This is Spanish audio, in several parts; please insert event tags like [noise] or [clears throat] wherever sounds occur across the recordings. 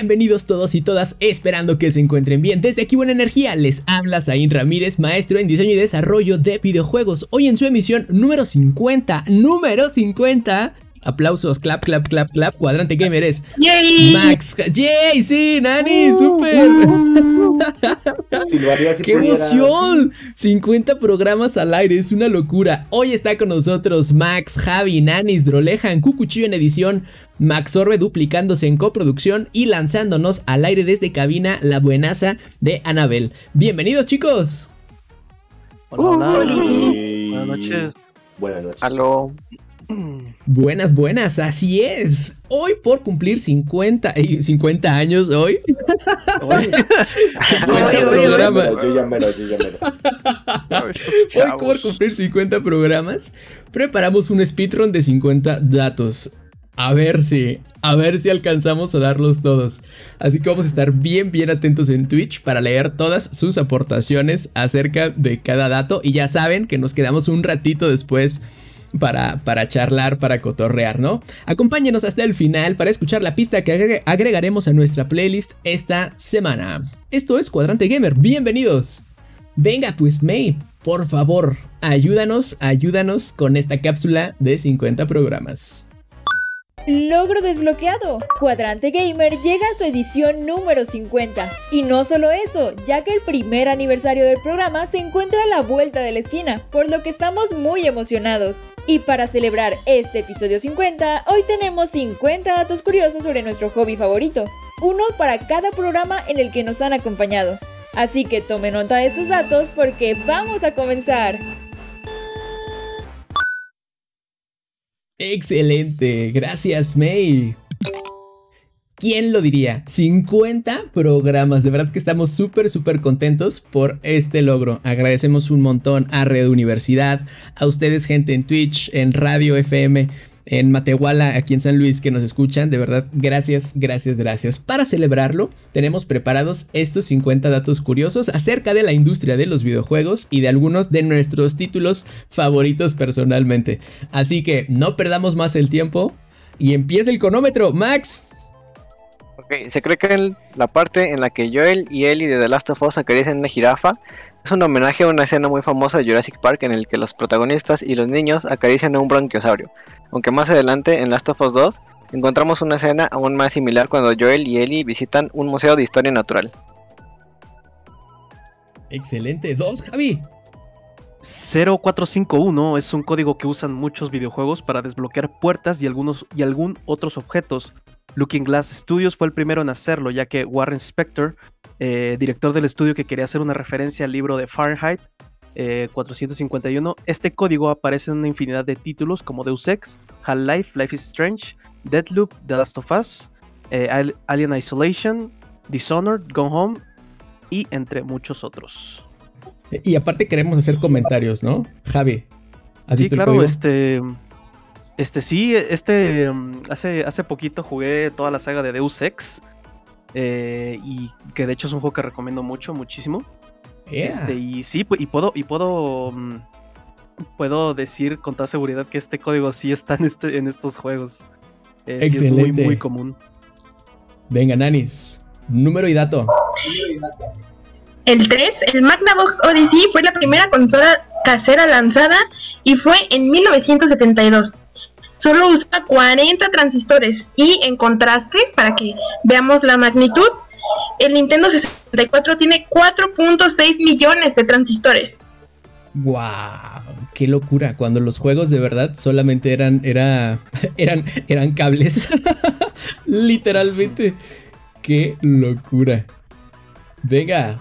Bienvenidos todos y todas, esperando que se encuentren bien. Desde aquí Buena Energía les habla Zain Ramírez, maestro en diseño y desarrollo de videojuegos. Hoy en su emisión número 50, número 50. Aplausos, clap, clap, clap, clap. Cuadrante Gamer es ¡Yay! Max. ¡Yay! Sí, Nani, súper. ¡Qué emoción! 50 programas al aire, es una locura. Hoy está con nosotros Max, Javi, Nanis, Drolejan, Cucuchillo en edición, Max Orbe duplicándose en coproducción y lanzándonos al aire desde cabina la buenaza de Anabel. Bienvenidos, chicos. Hola, hola. Buenas noches. Buenas noches. Aló. Buenas, buenas, así es. Hoy por cumplir 50, eh, 50 años, hoy. Oye, 50 Oye, oye, oye. programas. Yo ya mero, yo ya mero. Hoy por cumplir 50 programas, preparamos un speedrun de 50 datos. A ver si, a ver si alcanzamos a darlos todos. Así que vamos a estar bien, bien atentos en Twitch para leer todas sus aportaciones acerca de cada dato. Y ya saben que nos quedamos un ratito después para, para charlar, para cotorrear, ¿no? Acompáñenos hasta el final para escuchar la pista que agre- agregaremos a nuestra playlist esta semana. Esto es Cuadrante Gamer, bienvenidos. Venga pues, May, por favor, ayúdanos, ayúdanos con esta cápsula de 50 programas. Logro desbloqueado. Cuadrante Gamer llega a su edición número 50. Y no solo eso, ya que el primer aniversario del programa se encuentra a la vuelta de la esquina, por lo que estamos muy emocionados. Y para celebrar este episodio 50, hoy tenemos 50 datos curiosos sobre nuestro hobby favorito, uno para cada programa en el que nos han acompañado. Así que tome nota de sus datos porque vamos a comenzar. Excelente, gracias May. ¿Quién lo diría? 50 programas, de verdad que estamos súper, súper contentos por este logro. Agradecemos un montón a Red Universidad, a ustedes gente en Twitch, en Radio FM, en Matehuala, aquí en San Luis que nos escuchan. De verdad, gracias, gracias, gracias. Para celebrarlo, tenemos preparados estos 50 datos curiosos acerca de la industria de los videojuegos y de algunos de nuestros títulos favoritos personalmente. Así que no perdamos más el tiempo y empieza el cronómetro, Max. Ok, se cree que la parte en la que Joel y Ellie de The Last of Us acarician una jirafa es un homenaje a una escena muy famosa de Jurassic Park en el que los protagonistas y los niños acarician a un bronquiosaurio. Aunque más adelante en Last of Us 2 encontramos una escena aún más similar cuando Joel y Ellie visitan un museo de historia natural. Excelente. Dos, Javi. 0451 es un código que usan muchos videojuegos para desbloquear puertas y, algunos, y algún otros objetos. Looking Glass Studios fue el primero en hacerlo, ya que Warren Spector, eh, director del estudio que quería hacer una referencia al libro de Fahrenheit eh, 451, este código aparece en una infinidad de títulos como Deus Ex, Half-Life, Life is Strange, Deadloop, The Last of Us, eh, Al- Alien Isolation, Dishonored, Gone Home y entre muchos otros. Y aparte queremos hacer comentarios, ¿no? Javi. ¿has Sí, visto el claro, código? este. Este sí, este. mm, Hace, hace poquito jugué toda la saga de Deus Ex. eh, y que de hecho es un juego que recomiendo mucho, muchísimo. Yeah. Este, y sí, y puedo, y puedo. mm, Puedo decir con toda seguridad que este código sí está en, este, en estos juegos. Eh, sí es muy, Excelente. muy común. Venga, Nanis. Número y dato. El 3, el Magnavox Odyssey fue la primera consola casera lanzada y fue en 1972. Solo usa 40 transistores y en contraste, para que veamos la magnitud, el Nintendo 64 tiene 4.6 millones de transistores. ¡Wow! ¡Qué locura! Cuando los juegos de verdad solamente eran, era, [laughs] eran, eran cables. [laughs] Literalmente. ¡Qué locura! Venga.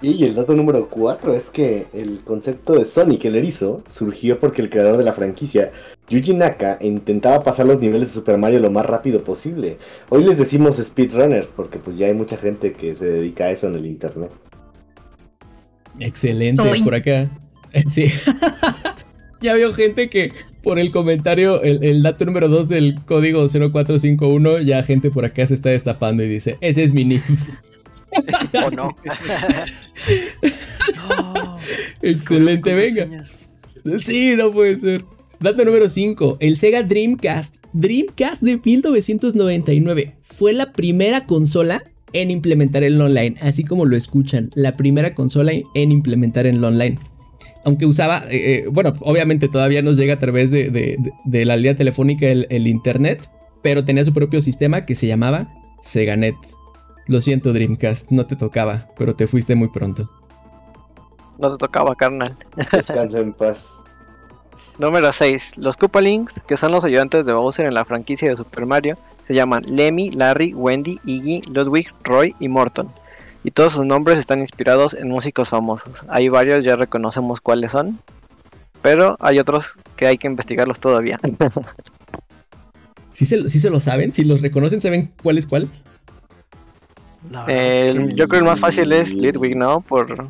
Y el dato número 4 es que el concepto de Sonic el erizo surgió porque el creador de la franquicia, Yuji Naka, intentaba pasar los niveles de Super Mario lo más rápido posible. Hoy les decimos speedrunners porque pues ya hay mucha gente que se dedica a eso en el internet. Excelente, Soy. por acá. [laughs] Sí. [laughs] ya veo gente que por el comentario, el, el dato número 2 del código 0451, ya gente por acá se está destapando y dice, ese es mi nick. [laughs] ¿O no? No, Excelente, venga. Sí, no puede ser. Dato número 5. El Sega Dreamcast. Dreamcast de 1999 fue la primera consola en implementar el online, así como lo escuchan, la primera consola en implementar el online. Aunque usaba, eh, eh, bueno, obviamente todavía nos llega a través de, de- de- de la línea telefónica el, el internet, pero tenía su propio sistema que se llamaba SegaNet. Lo siento Dreamcast, no te tocaba, pero te fuiste muy pronto. No te tocaba, carnal. Descansa en paz. Número 6. Los Koopalings, que son los ayudantes de Bowser en la franquicia de Super Mario, se llaman Lemmy, Larry, Wendy, Iggy, Ludwig, Roy y Morton. Y todos sus nombres están inspirados en músicos famosos. Hay varios, ya reconocemos cuáles son. Pero hay otros que hay que investigarlos todavía. ¿Sí se, sí se lo saben? Si los reconocen, ¿saben cuál es cuál? La verdad es que- yo creo que el más fácil es Ludwig, ¿no? Por...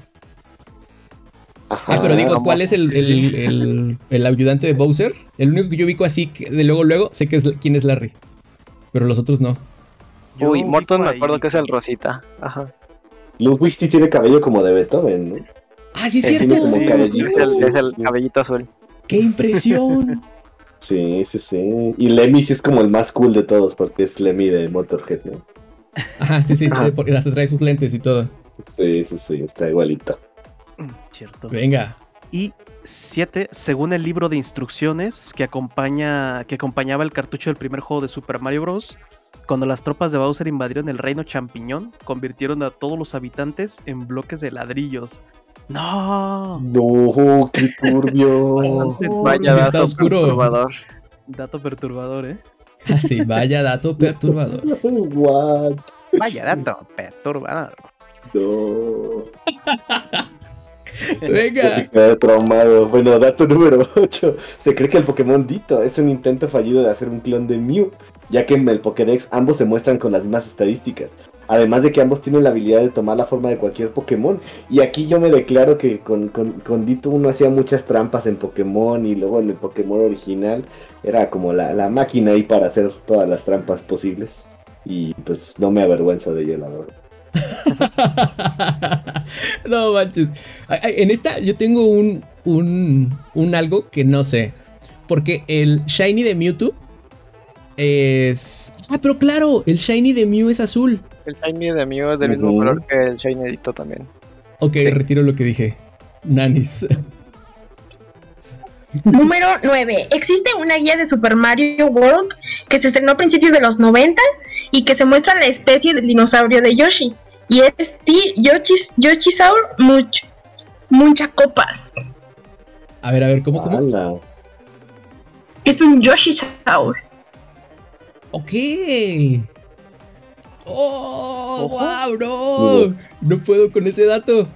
Ajá. Ah, pero digo. ¿cuál es el, Sí, el, sí. el- el ayudante de Bowser? El único que yo ubico así, que de luego, luego, sé que es quién es Larry. Pero los otros no. Uy, Morton me acuerdo que es el Rosita. Ajá. Ludwig sí tiene cabello como de Beethoven, ¿no? ¡Ah, sí es cierto! tiene como Sí, cabellito, Es el, sí, es el sí. cabellito azul. ¡Qué impresión! [laughs] Sí, sí, sí. Y Lemmy sí es como el más cool de todos porque es Lemmy de Motorhead, ¿no? Ajá, sí, sí, Ajá. eh, porque hasta trae sus lentes y todo. Sí, sí, sí, está igualito. [clears throat] Cierto. Venga. Y 7, según el libro de instrucciones que acompaña que acompañaba el cartucho del primer juego de Super Mario Bros. Cuando las tropas de Bowser invadieron el reino champiñón, convirtieron a todos los habitantes en bloques de ladrillos. No, No, qué turbio. [laughs] Bastante Vaya sí está dato oscuro. perturbador. dato perturbador, ¿eh? Así, vaya dato perturbador. [laughs] What? Vaya dato perturbador. No. [laughs] [laughs] Venga. Quedé traumado. Bueno, dato número 8. Se cree que el Pokémon Dito es un intento fallido de hacer un clon de Mew, ya que en el Pokédex ambos se muestran con las mismas estadísticas. Además de que ambos tienen la habilidad de tomar la forma de cualquier Pokémon. Y aquí yo me declaro que con, con, con Dito uno hacía muchas trampas en Pokémon y luego en el Pokémon original era como la, la máquina ahí para hacer todas las trampas posibles. Y pues no me avergüenzo de ello, la verdad. [laughs] no manches. En esta yo tengo un, un, un algo que no sé. Porque el Shiny de Mewtwo es... Ah, pero claro, el Shiny de Mew es azul. El Shiny de Mew es del mismo color que el Shiny Dito también. Ok, Sí. retiro lo que dije. Nanis. [laughs] Número 9. Existe una guía de Super Mario World que se estrenó a principios de los 90 y que se muestra la especie del dinosaurio de Yoshi. Y es T. Yoshis, Yoshisaur Much, Munchacopas. A ver, a ver, ¿cómo, cómo? ¡Hala! Es un Yoshisaur. Ok. ¡Oh! Ojo. ¡Wow! ¡No! No puedo con ese dato.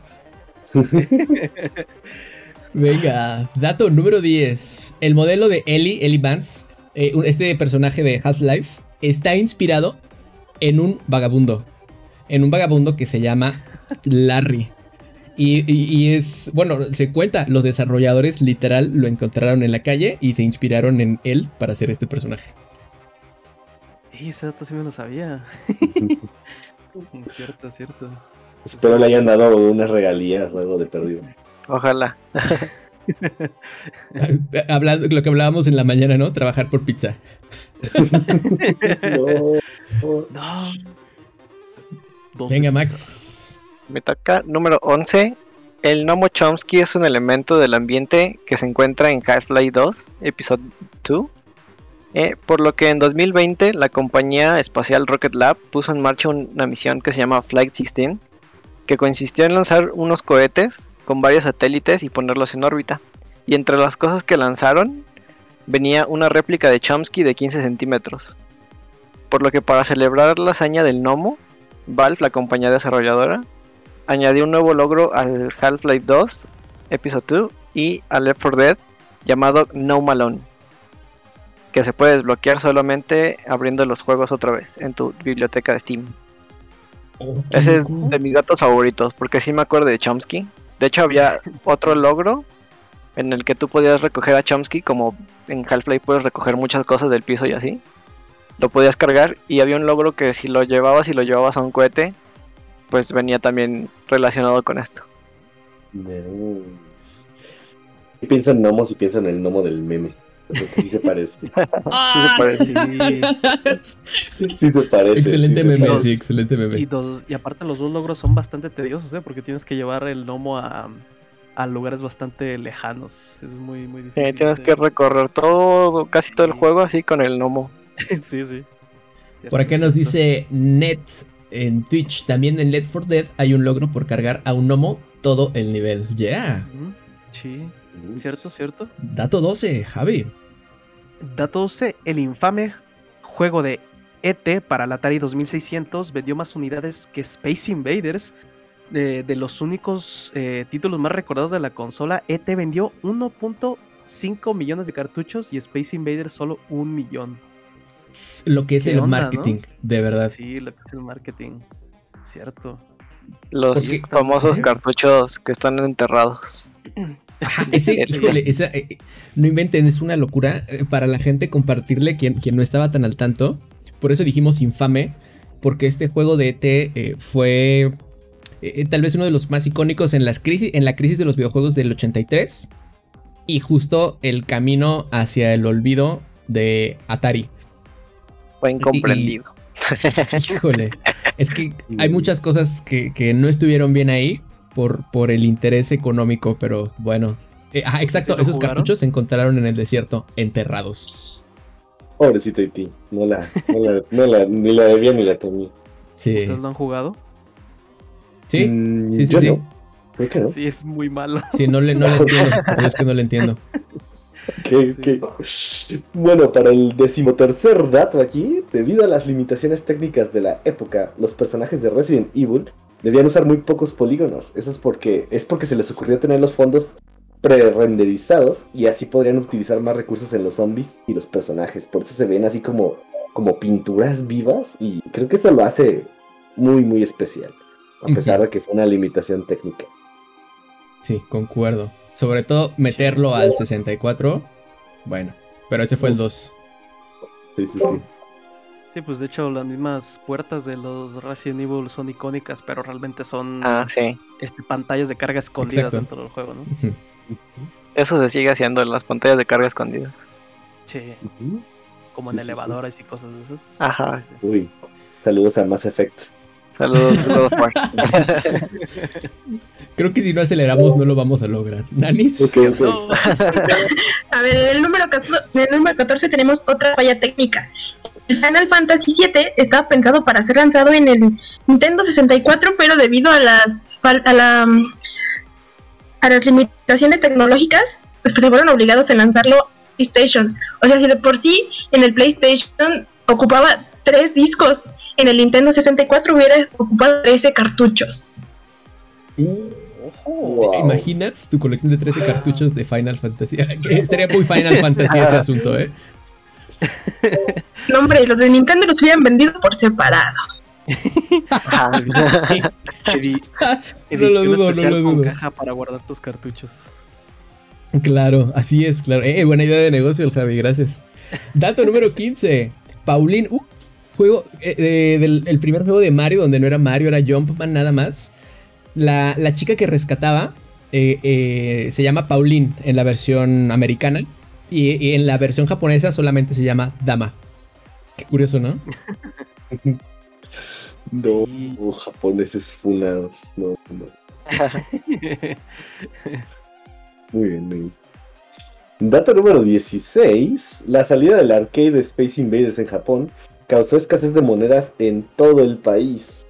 [laughs] Venga, dato número 10. El modelo de Ellie, Ellie Vance, eh, este personaje de Half-Life, está inspirado en un vagabundo. En un vagabundo que se llama Larry. Y, y- y es, bueno, se cuenta, los desarrolladores literal lo encontraron en la calle y se inspiraron en él para hacer este personaje. Ey, ese dato sí me lo sabía. [laughs] [laughs] cierto, cierto. Espero le hayan dado unas regalías o algo de perdido. Ojalá. [laughs] Hablando, lo que hablábamos en la mañana, ¿no? Trabajar por pizza. [laughs] No. [laughs] No. Venga, Max. Me toca número 11. El Nomo Chomsky es un elemento del ambiente que se encuentra en Half-Life 2, Episode 2. eh, por lo que en 2020 la compañía espacial Rocket Lab puso en marcha un- una misión que se llama Flight 16, que consistió en lanzar unos cohetes con varios satélites y ponerlos en órbita. Y entre las cosas que lanzaron venía una réplica de Chomsky de 15 centímetros. Por lo que para celebrar la hazaña del Nomo, Valve, la compañía desarrolladora, añadió un nuevo logro al Half-Life 2, Episode 2 y al Left 4 Dead llamado No Malone, que se puede desbloquear solamente abriendo los juegos otra vez en tu biblioteca de Steam. Ese es de mis datos favoritos, porque sí me acuerdo de Chomsky. De hecho, había [laughs] otro logro en el que tú podías recoger a Chomsky, como en Half-Life puedes recoger muchas cosas del piso y así. Lo podías cargar y había un logro que si lo llevabas y lo llevabas a un cohete, pues venía también relacionado con esto. Y piensan en gnomos y piensan en el gnomo del meme. Sí se parece. [laughs] Sí se parece. Sí se parece. excelente sí meme, parece. sí, excelente meme. Y, dos- y aparte los dos logros son bastante tediosos, ¿eh? Porque tienes que llevar el gnomo a, a lugares bastante lejanos. Eso es muy, muy difícil. Eh, tienes sí. que recorrer todo, casi todo el juego así con el gnomo. [laughs] sí, sí. Por acá nos dice Net en Twitch. También en Left 4 Dead hay un logro por cargar a un gnomo todo el nivel. Yeah. Sí, cierto, cierto. Dato 12, Javi. Dato 12, el infame juego de ET para la Atari 2600 vendió más unidades que Space Invaders. De, de los únicos eh, títulos más recordados de la consola, ET vendió 1.5 millones de cartuchos y Space Invaders solo un millón. Lo que es ¿Qué el onda, marketing, de verdad. Sí, lo que es el marketing. Cierto. Los Porque- famosos cartuchos que están enterrados. [clears throat] Ajá, [laughs] ese, Sí. híjole, esa, eh, no inventen, es una locura eh, para la gente compartirle quien, quien no estaba tan al tanto. Por eso dijimos infame, porque este juego de ET eh, fue eh, tal vez uno de los más icónicos en, las crisis, en la crisis de los videojuegos del 83 y justo el camino hacia el olvido de Atari. Fue incomprendido. [laughs] Híjole, es que [laughs] hay muchas cosas que, que no estuvieron bien ahí por, por el interés económico, pero bueno. Eh, exacto, ¿Sí lo esos jugaron? cartuchos se encontraron en el desierto, enterrados. Pobrecita Iti. No la, no la, no la, ni la debía ni la temí. Sí. ¿Ustedes lo han jugado? Sí, Mm, sí, sí, yo sí. no. Creo que no. Sí, es muy malo. Sí, no le, no le entiendo. Yo es que no le entiendo. [laughs] Bueno, para el decimotercer dato aquí, debido a las limitaciones técnicas de la época, los personajes de Resident Evil debían usar muy pocos polígonos. Eso es porque es porque se les ocurrió tener los fondos pre-renderizados y así podrían utilizar más recursos en los zombies y los personajes. Por eso se ven así como, como pinturas vivas y creo que eso lo hace muy, muy especial. A pesar de que fue una limitación técnica. Sí, concuerdo. Sobre todo meterlo al 64. Bueno, pero ese fue el 2. Sí, sí, sí. Sí, pues de hecho las mismas puertas de los Resident Evil son icónicas, pero realmente son Ah, sí. este, pantallas de carga escondidas Exacto. dentro del juego, ¿no? Eso se sigue haciendo en las pantallas de carga escondidas. Sí, como Sí, en sí, sí. elevadores y cosas de esas. Ajá. Sí, sí. Uy, saludos a Mass Effect. Saludos, [laughs] of War. [laughs] Creo que si no aceleramos no lo vamos a lograr. ¿Nanis? Ok, ok. No, A ver, en el número, en el número 14 tenemos otra falla técnica. El Final Fantasy VII estaba pensado para ser lanzado en el Nintendo 64, pero debido a las a, la, a las limitaciones tecnológicas, pues se fueron obligados a lanzarlo PlayStation. O sea, si de por sí en el PlayStation ocupaba tres discos, en el Nintendo 64 hubiera ocupado 13 cartuchos. Wow. ¿Te imaginas tu colección de 13 cartuchos de Final Fantasy? [laughs] Estaría muy Final Fantasy ese [laughs] asunto, ¿eh? No, hombre, los de Nintendo los hubieran vendido por separado. Ajá. [laughs] Sí. edi- No lo edición dudo, no especial lo con dudo. caja para guardar tus cartuchos. Claro, así es, claro. Eh, buena idea de negocio el Javi, gracias. Dato número 15. Pauline, uh, juego, eh, eh, del, el primer juego de Mario, donde no era Mario, era Jumpman nada más. La, la chica que rescataba eh, eh, se llama Pauline en la versión americana. Y, y en la versión japonesa solamente se llama Dama. Qué curioso, ¿no? [laughs] No, Sí. japoneses funados. No, no. Muy bien, muy bien. Dato número 16. La salida del arcade de Space Invaders en Japón causó escasez de monedas en todo el país.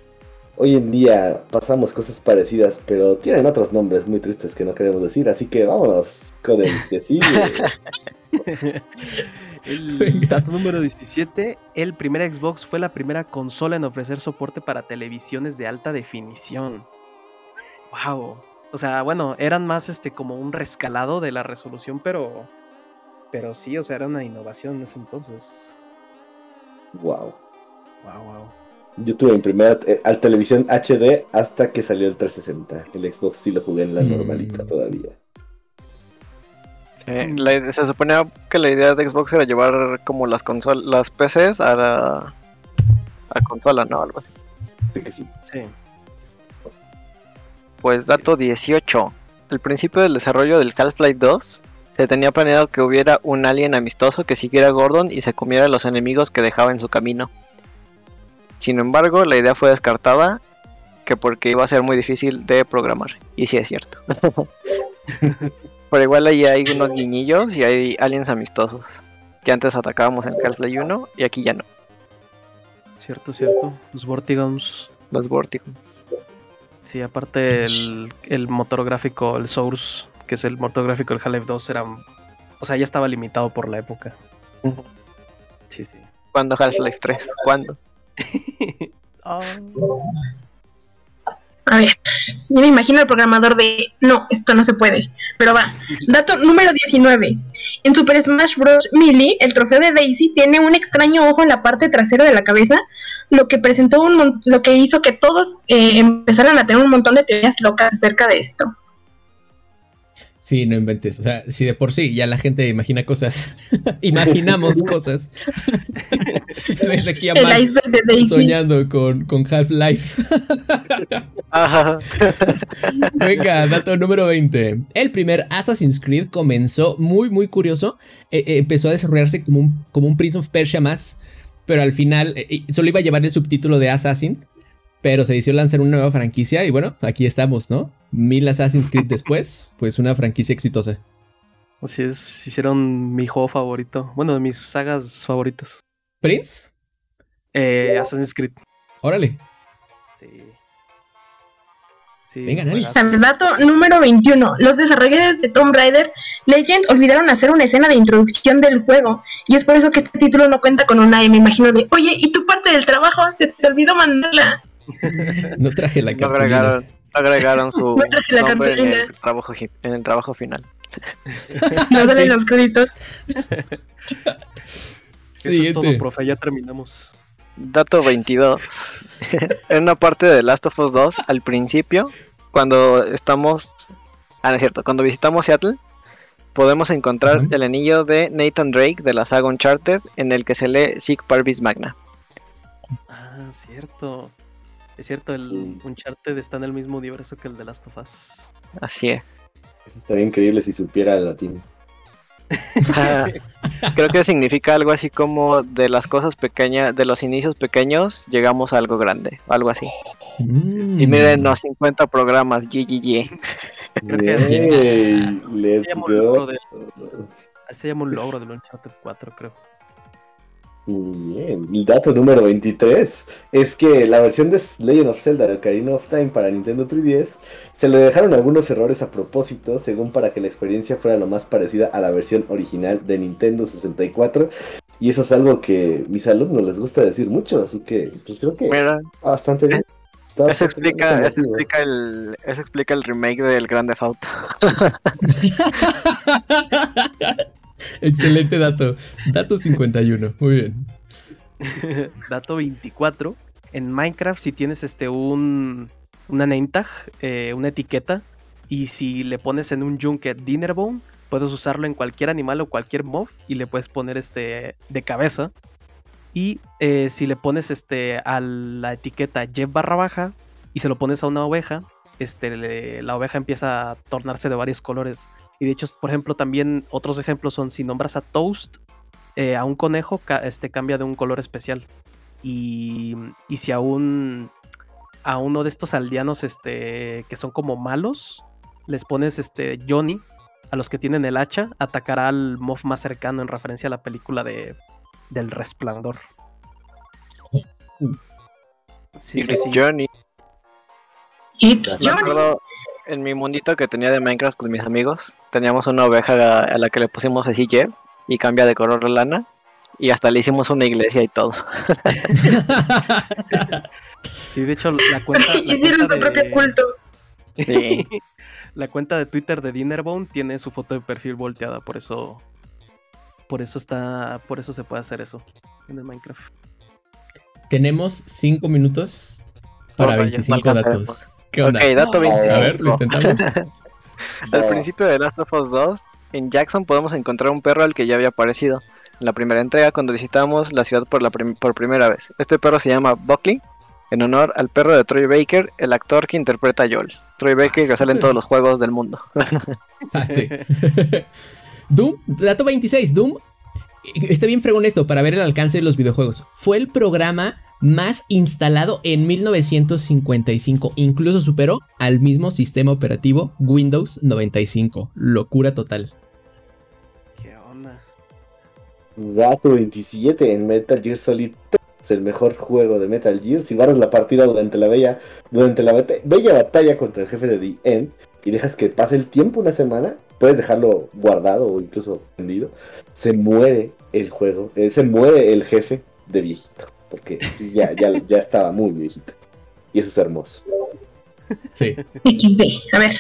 Hoy en día pasamos cosas parecidas, pero tienen otros nombres muy tristes que no queremos decir, así que vámonos con el que sigue. [laughs] El dato número 17, el primer Xbox fue la primera consola en ofrecer soporte para televisiones de alta definición. Wow. O sea, bueno, eran más este como un rescalado de la resolución, pero. Pero sí, o sea, era una innovación en ese entonces. Wow. Wow, wow. Yo tuve en primera eh, al televisión HD hasta que salió el 360. El Xbox sí lo jugué en la Mm. normalita todavía. Sí, la- se suponía que la idea de Xbox era llevar como las consolas, las PCs a la a consola, ¿no? Algo así. Que sí. Sí. Pues dato 18. Al principio del desarrollo del Half-Life 2, se tenía planeado que hubiera un alien amistoso que siguiera a Gordon y se comiera a los enemigos que dejaba en su camino. Sin embargo, la idea fue descartada, que porque iba a ser muy difícil de programar. Y sí es cierto. [laughs] Pero igual ahí hay unos guiñillos y hay aliens amistosos. Que antes atacábamos en Half-Life 1 y aquí ya no. Cierto, cierto. Los Vortigons. Los Vortigons. Sí, aparte el, el motor gráfico, el Source, que es el motor gráfico del Half-Life 2, era. O sea, ya estaba limitado por la época. Sí, sí. ¿Cuándo Half-Life 3? ¿Cuándo? Ah, [laughs] A ver, yo me imagino el programador de no, esto no se puede. Pero va. Dato número 19. En Super Smash Bros. Melee, el trofeo de Daisy tiene un extraño ojo en la parte trasera de la cabeza, lo que presentó un lo que hizo que todos eh, empezaran a tener un montón de teorías locas acerca de esto. Sí, no inventes. O sea, si de por sí ya la gente imagina cosas, [laughs] imaginamos [laughs] cosas. Ven aquí a El iceberg de Daisy. soñando con, con Half-Life. [laughs] Venga, dato número 20. El primer Assassin's Creed comenzó muy, muy curioso. Eh, eh, empezó a desarrollarse como un, como un Prince of Persia más, pero al final eh, solo iba a llevar el subtítulo de Assassin, pero se decidió lanzar una nueva franquicia y bueno, aquí estamos, ¿no? Mil Assassin's Creed [laughs] después, pues una franquicia exitosa. así es, hicieron mi juego favorito. Bueno, de mis sagas favoritas. ¿Prince? Eh, Assassin's Creed. Órale. Sí. Sí, Venga. Dato número 21. Los desarrolladores de Tomb Raider Legend olvidaron hacer una escena de introducción del juego. Y es por eso que este título no cuenta con una E. Me imagino de, oye, ¿y tu parte del trabajo? Se te olvidó mandarla. No traje la No cartulina. agregaron, no agregaron su [laughs] No traje la nombre en el, trabajo, en el trabajo final. [laughs] No salen Sí. los créditos. Eso es todo, Siguiente. profe, ya terminamos. Dato 22. [laughs] en una parte de Last of Us 2, al principio, cuando estamos... Ah, no es cierto. Cuando visitamos Seattle, podemos encontrar el anillo de Nathan Drake de la saga Uncharted, en el que se lee Sic Parvis Magna. Ah, cierto. Es cierto, el Uncharted está en el mismo universo que el de Last of Us. Así es. Eso estaría increíble si supiera el latín. Ah, Creo que significa algo así como de las cosas pequeñas, de los inicios pequeños, llegamos a algo grande, o algo así. Mm. Y miren los 50 programas, GGG. Creo que Yay, let's llama un logro go. de- Se llama un logro del Uncharted 4, creo. Muy bien. El dato número 23 es que la versión de Legend of Zelda de Ocarina of Time para Nintendo 3DS se le dejaron algunos errores a propósito, según para que la experiencia fuera lo más parecida a la versión original de Nintendo 64. Y eso es algo que mis alumnos les gusta decir mucho, así que pues creo que Mira, bastante bien. Está eso bastante explica, es eso explica el, eso explica el remake del Grande Auto. [laughs] [laughs] Excelente dato. Dato 51. Muy bien. [laughs] Dato 24. En Minecraft, si tienes este un una name tag, eh, una etiqueta, y si le pones en un Junket Dinnerbone, puedes usarlo en cualquier animal o cualquier mob y le puedes poner este de cabeza. Y eh, si le pones este a la etiqueta Jeff barra baja y se lo pones a una oveja, este, la oveja empieza a tornarse de varios colores. Y de hecho, por ejemplo, también otros ejemplos son si nombras a Toast, eh, a un conejo ca- este, cambia de un color especial. Y, y si a un a uno de estos aldeanos este, que son como malos, les pones este Johnny, a los que tienen el hacha, atacará al mob más cercano en referencia a la película de del resplandor. Sí, sí, sí. Johnny. It's Me Johnny. acuerdo en mi mundito que tenía de Minecraft con mis amigos, teníamos una oveja a a la que le pusimos así y cambia de color la lana. Y hasta le hicimos una iglesia y todo. [laughs] Sí, de hecho, la cuenta. la [laughs] Hicieron cuenta su propio de- culto. Sí. [laughs] La cuenta de Twitter de Dinnerbone tiene su foto de perfil volteada, por eso. Por eso está. Por eso se puede hacer eso en el Minecraft. Tenemos 5 minutos para Oh, ya 25 no alcanza datos. ¿Qué onda? Ok, dato No. 20. A ver, lo intentamos. [laughs] Al principio de Last of Us 2, en Jackson podemos encontrar un perro al que ya había aparecido en la primera entrega cuando visitamos la ciudad por, la prim- por primera vez. Este perro se llama Buckley, en honor al perro de Troy Baker, el actor que interpreta a Joel. Troy Baker que sale en todos los juegos del mundo. Ah, [laughs] sí. [laughs] Doom, dato 26, Doom. Está bien fregón esto para ver el alcance de los videojuegos. Fue el programa más instalado en 1955. Incluso superó al mismo sistema operativo Windows 95. Locura total. ¿Qué onda? Dato 27 en Metal Gear Solid 3, el mejor juego de Metal Gear. Si barras la partida durante la bella, durante la bate- bella batalla contra el jefe de The End y dejas que pase el tiempo una semana, puedes dejarlo guardado o incluso prendido. Se muere el juego, eh, se muere el jefe de viejito, porque ya, ya, ya estaba muy viejito. Y eso es hermoso. Sí. XD. A ver.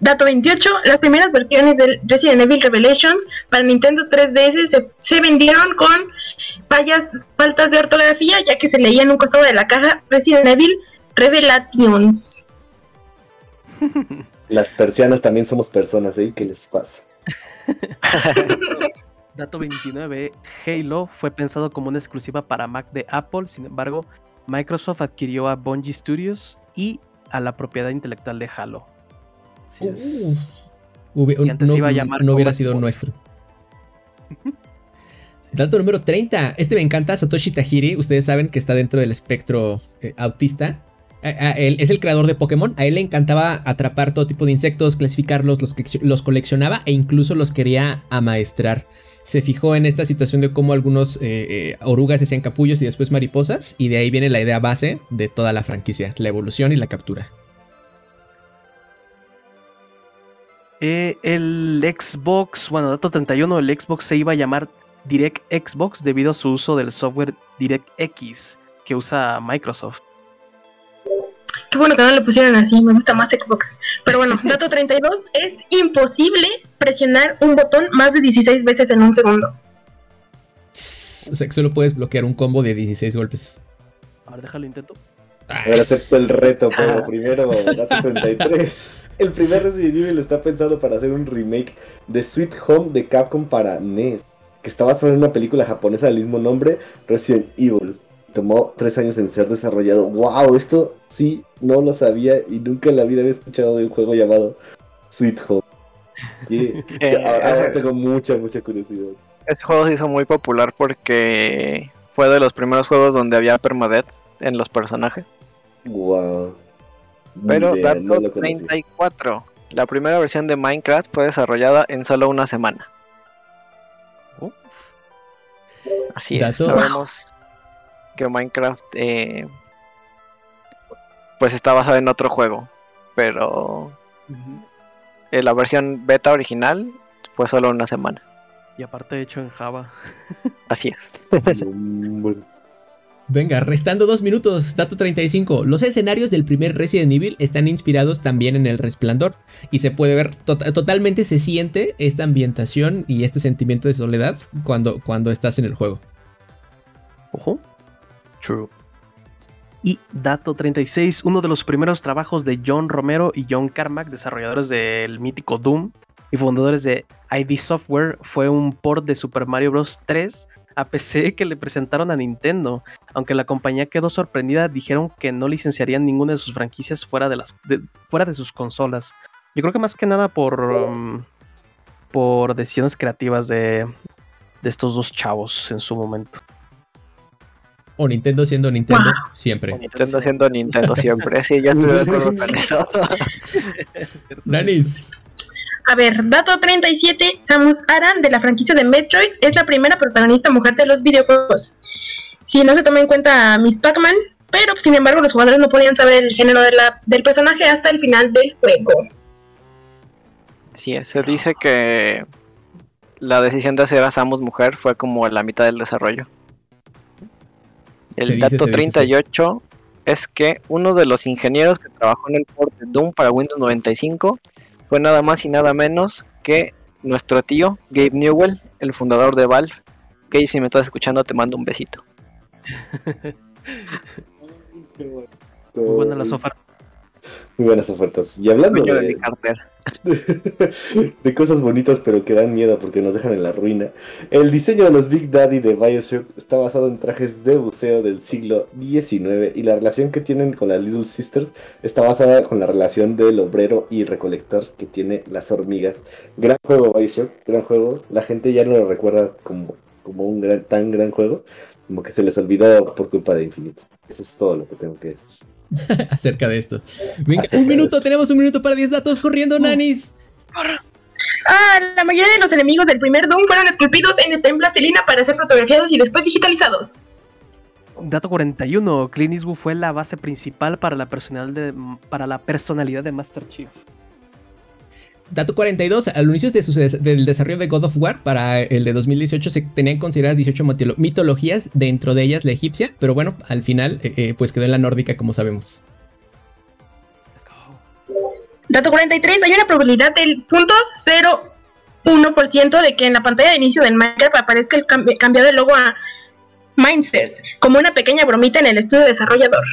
Dato 28. Las primeras versiones del Resident Evil Revelations para Nintendo 3DS se, se vendieron con fallas, faltas de ortografía, ya que se leía en un costado de la caja Resident Evil Revelations. Las persianas también somos personas, ¿eh? ¿Qué les pasa? [laughs] Dato 29. Halo fue pensado como una exclusiva para Mac de Apple. Sin embargo, Microsoft adquirió a Bungie Studios y a la propiedad intelectual de Halo. Así es. Y antes no, se iba a llamar no hubiera sido nuestro. [laughs] Dato número 30. Este me encanta, Satoshi Tajiri. Ustedes saben que está dentro del espectro eh, autista. A- a- él es el creador de Pokémon. A él le encantaba atrapar todo tipo de insectos, clasificarlos, los, que- los coleccionaba e incluso los quería amaestrar. Se fijó en esta situación de cómo algunos eh, eh, orugas hacían capullos y después mariposas. Y de ahí viene la idea base de toda la franquicia: la evolución y la captura. Eh, el Xbox, bueno, dato 31, el Xbox se iba a llamar Direct Xbox debido a su uso del software DirectX que usa Microsoft. Qué bueno que no le pusieron así, me gusta más Xbox. Pero bueno, [laughs] dato 32. Es imposible presionar un botón más de 16 veces en un segundo. O sea que solo puedes bloquear un combo de 16 golpes. A ver, déjalo intento. A ver, acepto el reto, pero Ah. primero, dato [laughs] 33. El primer Resident Evil está pensado para hacer un remake de Sweet Home de Capcom para NES, que está basado en una película japonesa del mismo nombre, Resident Evil. Tomó tres años en ser desarrollado. ¡Wow! Esto sí, no lo sabía y nunca en la vida había escuchado de un juego llamado Sweet Home. [laughs] Y Eh, ahora ahora eh. tengo mucha, mucha curiosidad. Este juego se hizo muy popular porque fue de los primeros juegos donde había permadeath en los personajes. ¡Wow! Pero idea, dato no lo conocía. 34. La primera versión de Minecraft fue desarrollada en solo una semana. Así Dato- es. Sabemos que Minecraft eh, pues está basado en otro juego. Pero eh, la versión beta original fue solo una semana. Y aparte hecho en Java. [laughs] Así es. Venga, restando dos minutos, dato 35. Los escenarios del primer Resident Evil están inspirados también en el resplandor y se puede ver, to- totalmente se siente esta ambientación y este sentimiento de soledad cuando, cuando estás en el juego. Ojo. Y dato 36, uno de los primeros trabajos de John Romero y John Carmack, desarrolladores del mítico Doom y fundadores de ID Software, fue un port de Super Mario Bros. 3 a PC que le presentaron a Nintendo. Aunque la compañía quedó sorprendida, dijeron que no licenciarían ninguna de sus franquicias fuera de, las, fuera de sus consolas. Yo creo que más que nada por, um, por decisiones creativas de, de estos dos chavos en su momento. O Nintendo siendo Nintendo Wow. siempre. Nintendo haciendo Nintendo siempre. Sí, yo estoy de [laughs] acuerdo con eso. Danis. A ver, dato 37, Samus Aran de la franquicia de Metroid es la primera protagonista mujer de los videojuegos. Si no se toma en cuenta Miss Pac-Man, pero sin embargo los jugadores no podían saber el género de la- del personaje hasta el final del juego. Es. Se dice que la decisión de hacer a Samus mujer fue como la mitad del desarrollo. El dice, dato dice, sí. 38 es que uno de los ingenieros que trabajó en el port de Doom para Windows 95 fue nada más y nada menos que nuestro tío Gabe Newell, el fundador de Valve. Gabe, si me estás escuchando, te mando un besito. [laughs] Muy buenas las ofertas. Muy buenas ofertas. Y hablando de mi de, cartera. [laughs] de cosas bonitas pero que dan miedo porque nos dejan en la ruina, el diseño de los Big Daddy de Bioshock está basado en trajes de buceo del siglo XIX y la relación que tienen con las Little Sisters está basada con la relación del obrero y recolector que tiene las hormigas. Gran juego Bioshock, gran juego. La gente ya no lo recuerda como, como un gran, tan gran juego, como que se les olvidó por culpa de Infinite. Eso es todo lo que tengo que decir. [laughs] acerca de esto. Venga, un minuto, tenemos un minuto para 10 datos corriendo, nanis. Ah, la mayoría de los enemigos del primer Doom fueron esculpidos en, en plastilina para ser fotografiados y después digitalizados. Dato 41. Clint Eastwood fue la base principal para la, personal de, para la personalidad de Master Chief. Dato 42, al inicio de su del desarrollo de God of War para el de 2018 se tenían consideradas 18 mitolo- mitologías, dentro de ellas la egipcia, pero bueno, al final eh, eh, pues quedó en la nórdica como sabemos. Let's go. Dato 43, hay una probabilidad del 0.01% de que en la pantalla de inicio del Minecraft aparezca el cam- cambiado el logo a Mindset, como una pequeña bromita en el estudio desarrollador.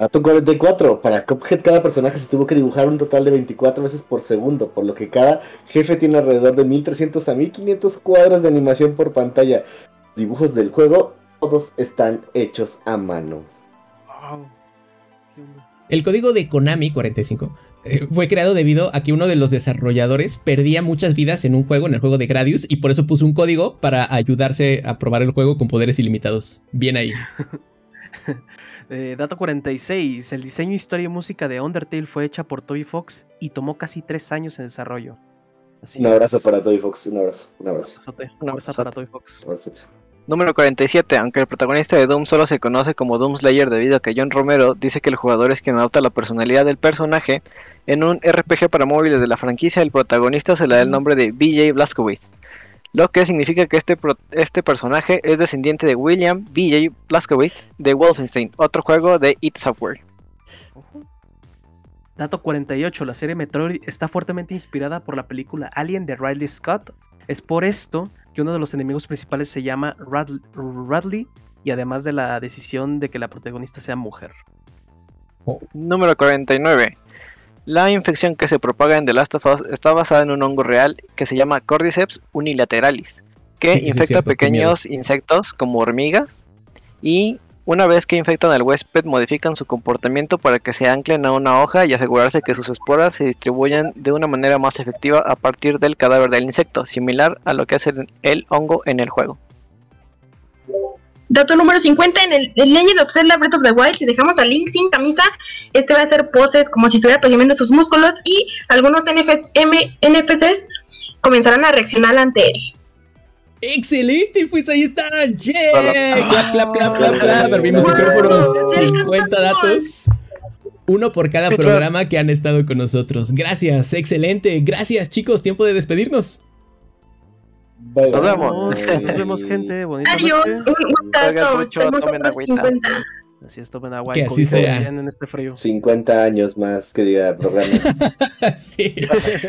Dato 44. Para Cuphead cada personaje se tuvo que dibujar un total de 24 veces por segundo, por lo que cada jefe tiene alrededor de 1300 a 1500 cuadros de animación por pantalla. Dibujos del juego, todos están hechos a mano. El código de Konami 45 eh, fue creado debido a que uno de los desarrolladores perdía muchas vidas en un juego, en el juego de Gradius, y por eso puso un código para ayudarse a probar el juego con poderes ilimitados. Bien ahí. [laughs] Eh, dato 46. El diseño, historia y música de Undertale fue hecha por Toby Fox y tomó casi tres años en desarrollo. Así Un abrazo es. para Toy Fox, un abrazo, un abrazo. Un Un abrazo para Toby Fox. Número 47. Aunque el protagonista de Doom solo se conoce como Doom Slayer debido a que John Romero dice que el jugador es quien adopta la personalidad del personaje, en un RPG para móviles de la franquicia el protagonista se le da el nombre de BJ Blazkowicz, lo que significa que este, pro- este personaje es descendiente de William BJ Blazkowicz de Wolfenstein, otro juego de id Software. Ojo. Dato 48. La serie Metroid está fuertemente inspirada por la película Alien de Ridley Scott. Es por esto que uno de los enemigos principales se llama Radl- Radley y además de la decisión de que la protagonista sea mujer. Número 49. La infección que se propaga en The Last of Us está basada en un hongo real que se llama Cordyceps unilateralis, que Sí, infecta cierto, pequeños insectos como hormigas y una vez que infectan al huésped modifican su comportamiento para que se anclen a una hoja y asegurarse que sus esporas se distribuyan de una manera más efectiva a partir del cadáver del insecto, similar a lo que hace el hongo en el juego. Dato número 50, en el, el Legend of Zelda Breath of the Wild, si dejamos a Link sin camisa, este va a hacer poses como si estuviera presumiendo sus músculos y algunos NF M- NPCs comenzarán a reaccionar ante él. ¡Excelente! Pues ahí están. ¡Yeah! Clap, clap, clap, clap, clap. Abrimos micrófonos. Se 50 alcanzó. datos. Uno por cada programa que han estado con nosotros. Gracias, excelente. Gracias, chicos. Tiempo de despedirnos. Bye, Nos vemos. Nos vemos, gente. Bonita Adiós, noche. un gustazo. tomen otros agüita. 50. Así es, tomen agua Que y así sea. bien en este frío. 50 años más que diga programas. [laughs] sí.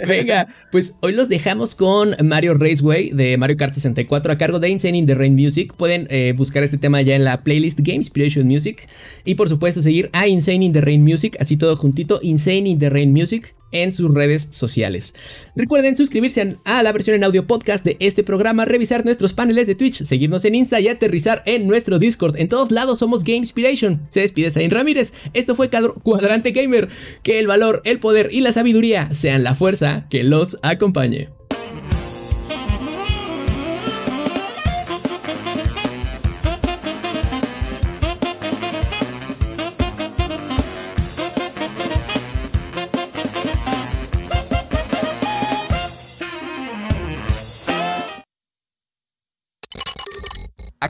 Venga, pues hoy los dejamos con Mario Raceway de Mario Kart 64 a cargo de Insane in the Rain Music. Pueden eh, buscar este tema ya en la playlist Game Inspiration Music. Y por supuesto seguir a Insane in the Rain Music, así todo juntito, Insane in the Rain Music en sus redes sociales. Recuerden suscribirse a la versión en audio podcast de este programa, revisar nuestros paneles de Twitch, seguirnos en Insta y aterrizar en nuestro Discord. En todos lados somos Game Inspiration. Se despide Zain Ramírez. Esto fue Cuadrante Gamer. Que el valor, el poder y la sabiduría sean la fuerza que los acompañe.